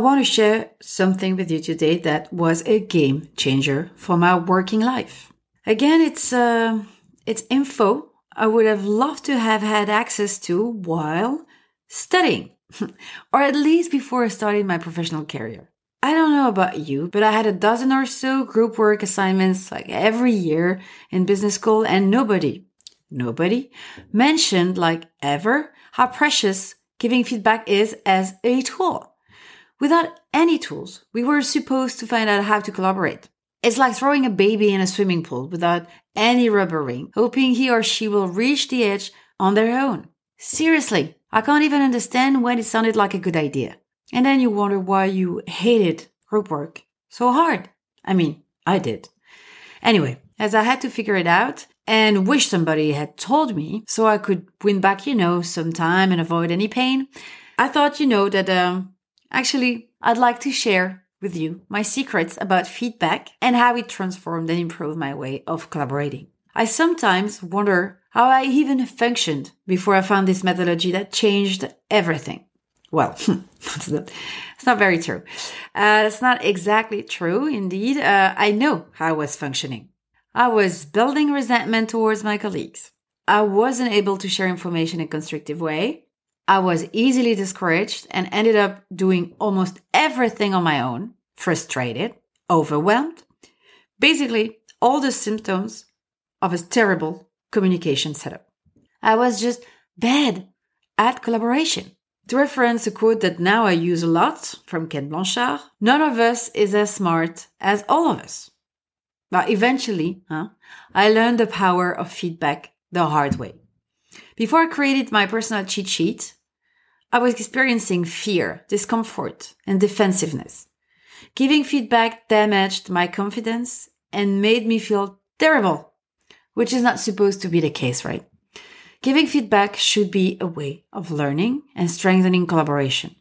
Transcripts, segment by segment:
Want to share something with you today that was a game changer for my working life. Again, it's uh, it's info I would have loved to have had access to while studying, or at least before I started my professional career. I don't know about you, but I had a dozen or so group work assignments like every year in business school, and nobody, nobody mentioned like ever how precious giving feedback is as a tool. Without any tools, we were supposed to find out how to collaborate. It's like throwing a baby in a swimming pool without any rubber ring, hoping he or she will reach the edge on their own. Seriously, I can't even understand when it sounded like a good idea. And then you wonder why you hated group work so hard. I mean, I did. Anyway, as I had to figure it out and wish somebody had told me so I could win back, you know, some time and avoid any pain, I thought, you know, that um, Actually, I'd like to share with you my secrets about feedback and how it transformed and improved my way of collaborating. I sometimes wonder how I even functioned before I found this methodology that changed everything. Well, that's not, it's not very true. Uh, that's not exactly true, indeed. Uh, I know how I was functioning. I was building resentment towards my colleagues. I wasn't able to share information in a constructive way. I was easily discouraged and ended up doing almost everything on my own, frustrated, overwhelmed. Basically, all the symptoms of a terrible communication setup. I was just bad at collaboration. To reference a quote that now I use a lot from Ken Blanchard, none of us is as smart as all of us. But eventually, huh, I learned the power of feedback the hard way. Before I created my personal cheat sheet, I was experiencing fear, discomfort, and defensiveness. Giving feedback damaged my confidence and made me feel terrible, which is not supposed to be the case, right? Giving feedback should be a way of learning and strengthening collaboration.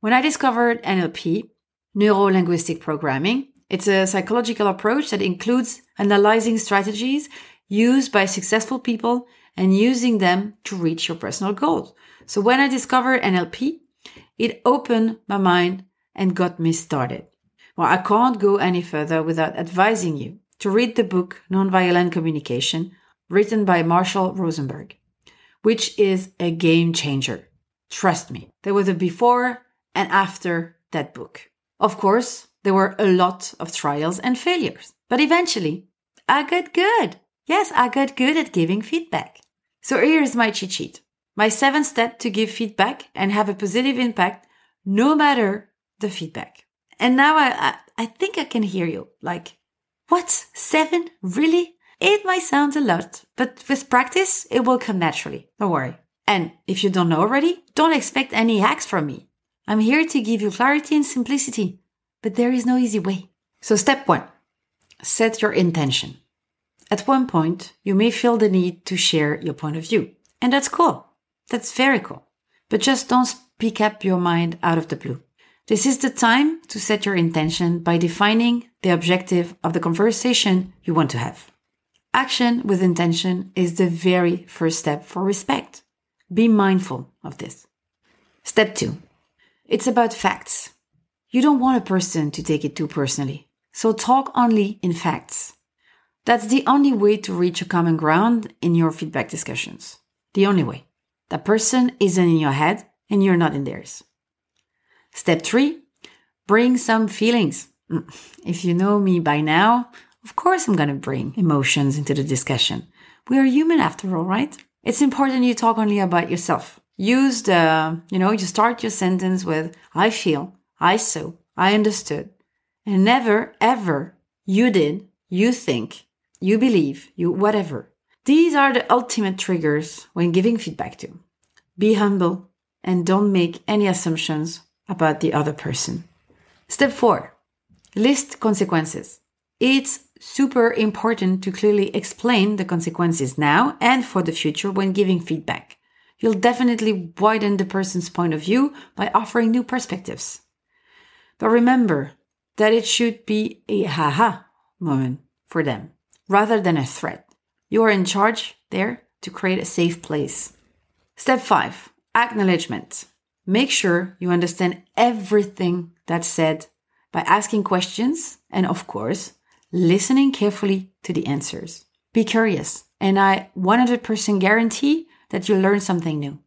When I discovered NLP, Neuro Linguistic Programming, it's a psychological approach that includes analyzing strategies used by successful people and using them to reach your personal goals. So when I discovered NLP, it opened my mind and got me started. Well, I can't go any further without advising you to read the book Nonviolent Communication, written by Marshall Rosenberg. which is a game changer. Trust me, there was a before and after that book. Of course, there were a lot of trials and failures, but eventually I got good. Yes, I got good at giving feedback. So here's my cheat sheet. My seventh step to give feedback and have a positive impact no matter the feedback. And now I, I, I think I can hear you like, what? Seven? Really? It might sound a lot, but with practice, it will come naturally. Don't worry. And if you don't know already, don't expect any hacks from me. I'm here to give you clarity and simplicity, but there is no easy way. So step one, set your intention. At one point, you may feel the need to share your point of view. And that's cool. That's very cool. But just don't speak up your mind out of the blue. This is the time to set your intention by defining the objective of the conversation you want to have. Action with intention is the very first step for respect. Be mindful of this. Step two. It's about facts. You don't want a person to take it too personally. So talk only in facts. That's the only way to reach a common ground in your feedback discussions. The only way. That person isn't in your head and you're not in theirs. Step three, bring some feelings. Mm, if you know me by now, of course I'm going to bring emotions into the discussion. We are human after all, right? It's important you talk only about yourself. Use the, you know, you start your sentence with, I feel, I saw, I understood. And never, ever, you did, you think, you believe, you whatever. These are the ultimate triggers when giving feedback to. Be humble and don't make any assumptions about the other person. Step four, list consequences. It's super important to clearly explain the consequences now and for the future when giving feedback. You'll definitely widen the person's point of view by offering new perspectives. But remember that it should be a haha moment for them rather than a threat. You are in charge there to create a safe place. Step five, acknowledgement. Make sure you understand everything that's said by asking questions and, of course, listening carefully to the answers. Be curious, and I 100% guarantee that you'll learn something new.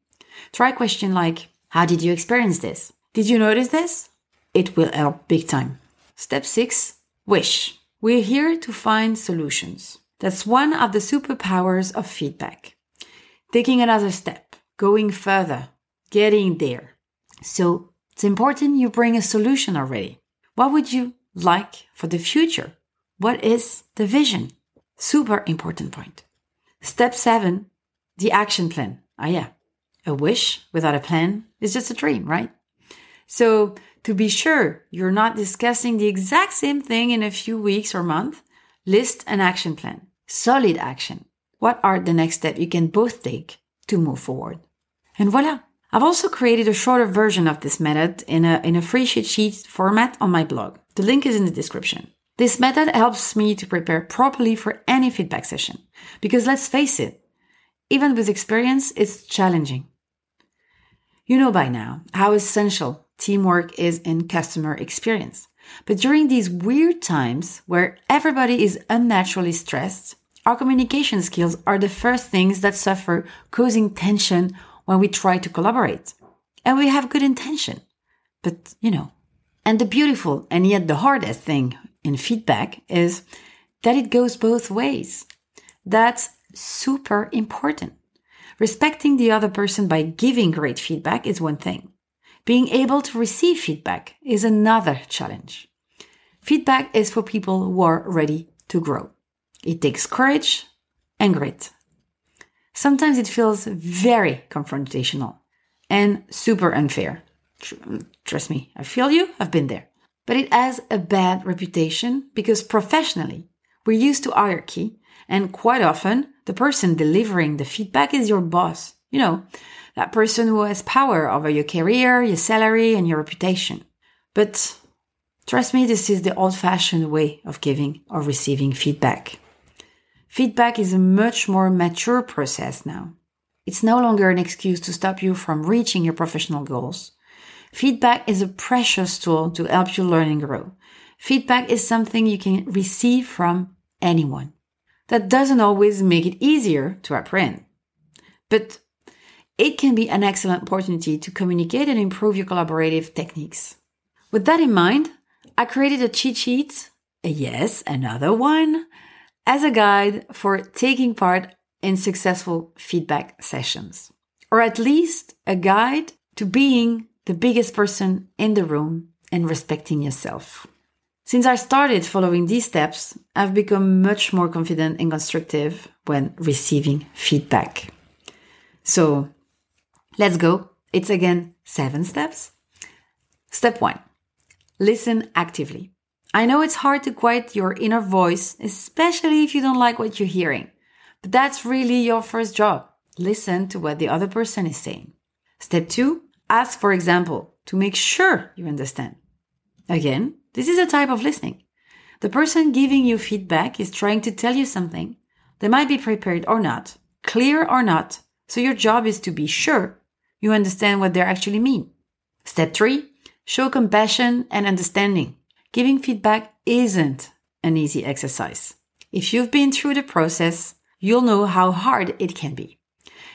Try a question like, How did you experience this? Did you notice this? It will help big time. Step six, wish. We're here to find solutions. That's one of the superpowers of feedback. Taking another step, going further, getting there. So it's important you bring a solution already. What would you like for the future? What is the vision? Super important point. Step seven, the action plan. Ah, yeah. A wish without a plan is just a dream, right? So to be sure you're not discussing the exact same thing in a few weeks or month, list an action plan. Solid action. What are the next steps you can both take to move forward? And voila. I've also created a shorter version of this method in a, in a free sheet sheet format on my blog. The link is in the description. This method helps me to prepare properly for any feedback session. Because let's face it, even with experience, it's challenging. You know by now how essential teamwork is in customer experience. But during these weird times where everybody is unnaturally stressed, our communication skills are the first things that suffer, causing tension when we try to collaborate. And we have good intention. But, you know, and the beautiful and yet the hardest thing in feedback is that it goes both ways. That's super important. Respecting the other person by giving great feedback is one thing. Being able to receive feedback is another challenge. Feedback is for people who are ready to grow. It takes courage and grit. Sometimes it feels very confrontational and super unfair. Trust me, I feel you, I've been there. But it has a bad reputation because professionally, we're used to hierarchy and quite often the person delivering the feedback is your boss. You know, that person who has power over your career, your salary, and your reputation. But trust me, this is the old fashioned way of giving or receiving feedback. Feedback is a much more mature process now. It's no longer an excuse to stop you from reaching your professional goals. Feedback is a precious tool to help you learn and grow. Feedback is something you can receive from anyone. That doesn't always make it easier to apprehend. But it can be an excellent opportunity to communicate and improve your collaborative techniques. With that in mind, I created a cheat sheet, a yes, another one, as a guide for taking part in successful feedback sessions, or at least a guide to being the biggest person in the room and respecting yourself. Since I started following these steps, I've become much more confident and constructive when receiving feedback. So let's go. It's again seven steps. Step one, listen actively. I know it's hard to quiet your inner voice, especially if you don't like what you're hearing, but that's really your first job. Listen to what the other person is saying. Step two, ask for example to make sure you understand. Again, this is a type of listening. The person giving you feedback is trying to tell you something. They might be prepared or not, clear or not. So your job is to be sure you understand what they actually mean. Step three, show compassion and understanding. Giving feedback isn't an easy exercise. If you've been through the process, you'll know how hard it can be.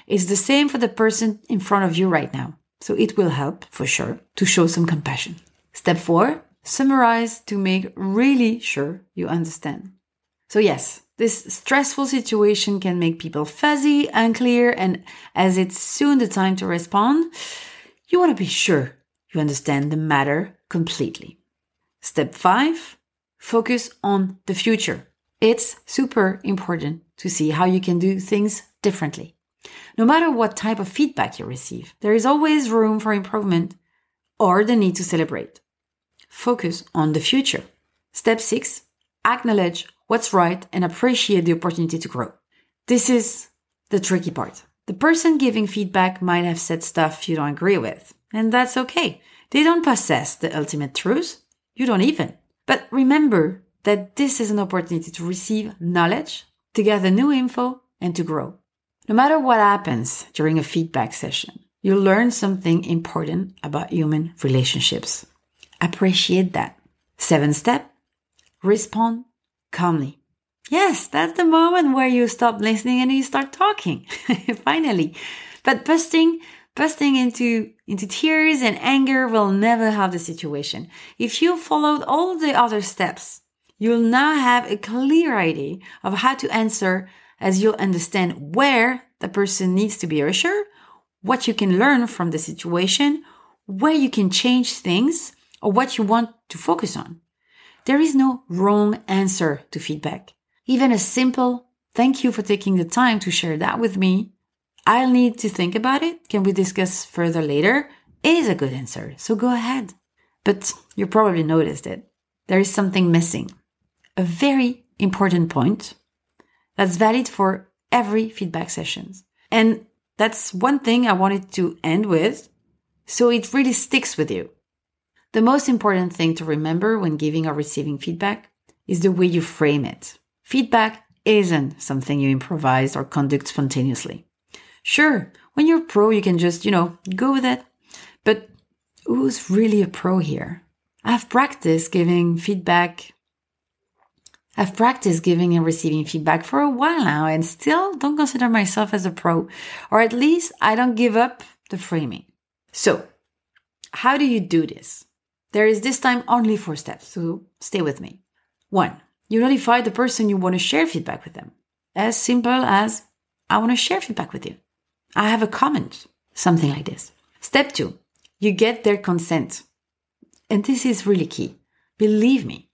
It's the same for the person in front of you right now. So it will help for sure to show some compassion. Step four, summarize to make really sure you understand. So yes, this stressful situation can make people fuzzy, and unclear, and as it's soon the time to respond, you want to be sure you understand the matter completely. Step five, focus on the future. It's super important to see how you can do things differently. No matter what type of feedback you receive, there is always room for improvement or the need to celebrate. Focus on the future. Step six, acknowledge what's right and appreciate the opportunity to grow. This is the tricky part. The person giving feedback might have said stuff you don't agree with, and that's okay. They don't possess the ultimate truth. You don't even. But remember that this is an opportunity to receive knowledge, to gather new info, and to grow. No matter what happens during a feedback session, you'll learn something important about human relationships. Appreciate that. Seven step, respond calmly. Yes, that's the moment where you stop listening and you start talking. Finally. But busting, busting into, into tears and anger will never help the situation. If you followed all the other steps, you'll now have a clear idea of how to answer as you'll understand where the person needs to be reassured, what you can learn from the situation, where you can change things, or what you want to focus on. There is no wrong answer to feedback. Even a simple thank you for taking the time to share that with me. I'll need to think about it. Can we discuss further later? Is a good answer, so go ahead. But you probably noticed it. There is something missing. A very important point that's valid for every feedback sessions. And that's one thing I wanted to end with. So it really sticks with you. The most important thing to remember when giving or receiving feedback is the way you frame it. Feedback isn't something you improvise or conduct spontaneously. Sure, when you're pro, you can just, you know, go with it. But who's really a pro here? I've practiced giving feedback. I've practiced giving and receiving feedback for a while now and still don't consider myself as a pro, or at least I don't give up the framing. So, how do you do this? There is this time only four steps, so stay with me. One, you notify the person you want to share feedback with them. As simple as, I want to share feedback with you. I have a comment, something like this. Step two, you get their consent. And this is really key. Believe me,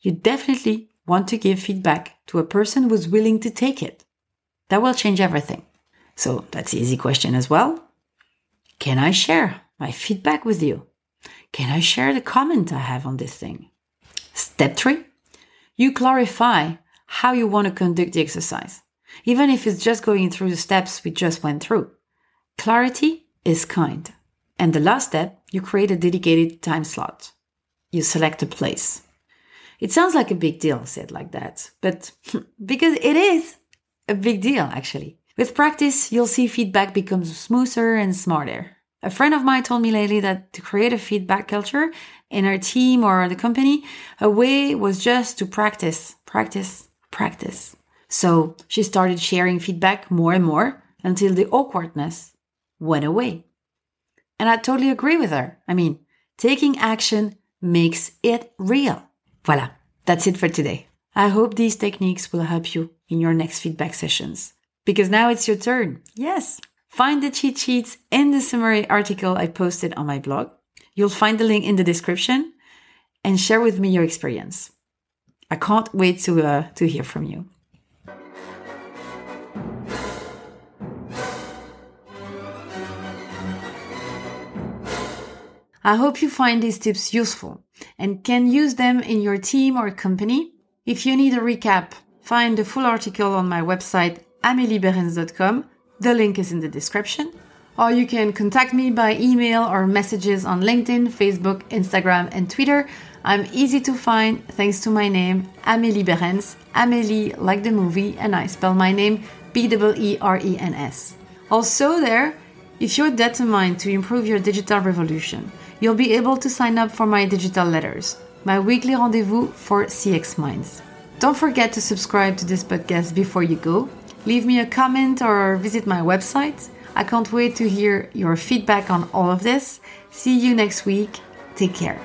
you definitely want to give feedback to a person who's willing to take it. That will change everything. So that's an easy question as well. Can I share my feedback with you? Can I share the comment I have on this thing? Step three, you clarify how you want to conduct the exercise, even if it's just going through the steps we just went through. Clarity is kind. And the last step, you create a dedicated time slot. You select a place. It sounds like a big deal said like that, but because it is a big deal actually. With practice, you'll see feedback becomes smoother and smarter. A friend of mine told me lately that to create a feedback culture in our team or the company, a way was just to practice, practice, practice. So she started sharing feedback more and more until the awkwardness went away. And I totally agree with her. I mean, taking action makes it real. Voilà, that's it for today. I hope these techniques will help you in your next feedback sessions. Because now it's your turn. Yes. Find the cheat sheets in the summary article I posted on my blog. You'll find the link in the description and share with me your experience. I can't wait to, uh, to hear from you. I hope you find these tips useful and can use them in your team or company. If you need a recap, find the full article on my website, amelieberens.com. The link is in the description. Or you can contact me by email or messages on LinkedIn, Facebook, Instagram, and Twitter. I'm easy to find thanks to my name, Amélie Berens. Amélie, like the movie, and I spell my name B E R E N S. Also, there, if you're determined to improve your digital revolution, you'll be able to sign up for my digital letters, my weekly rendezvous for CX Minds. Don't forget to subscribe to this podcast before you go. Leave me a comment or visit my website. I can't wait to hear your feedback on all of this. See you next week. Take care.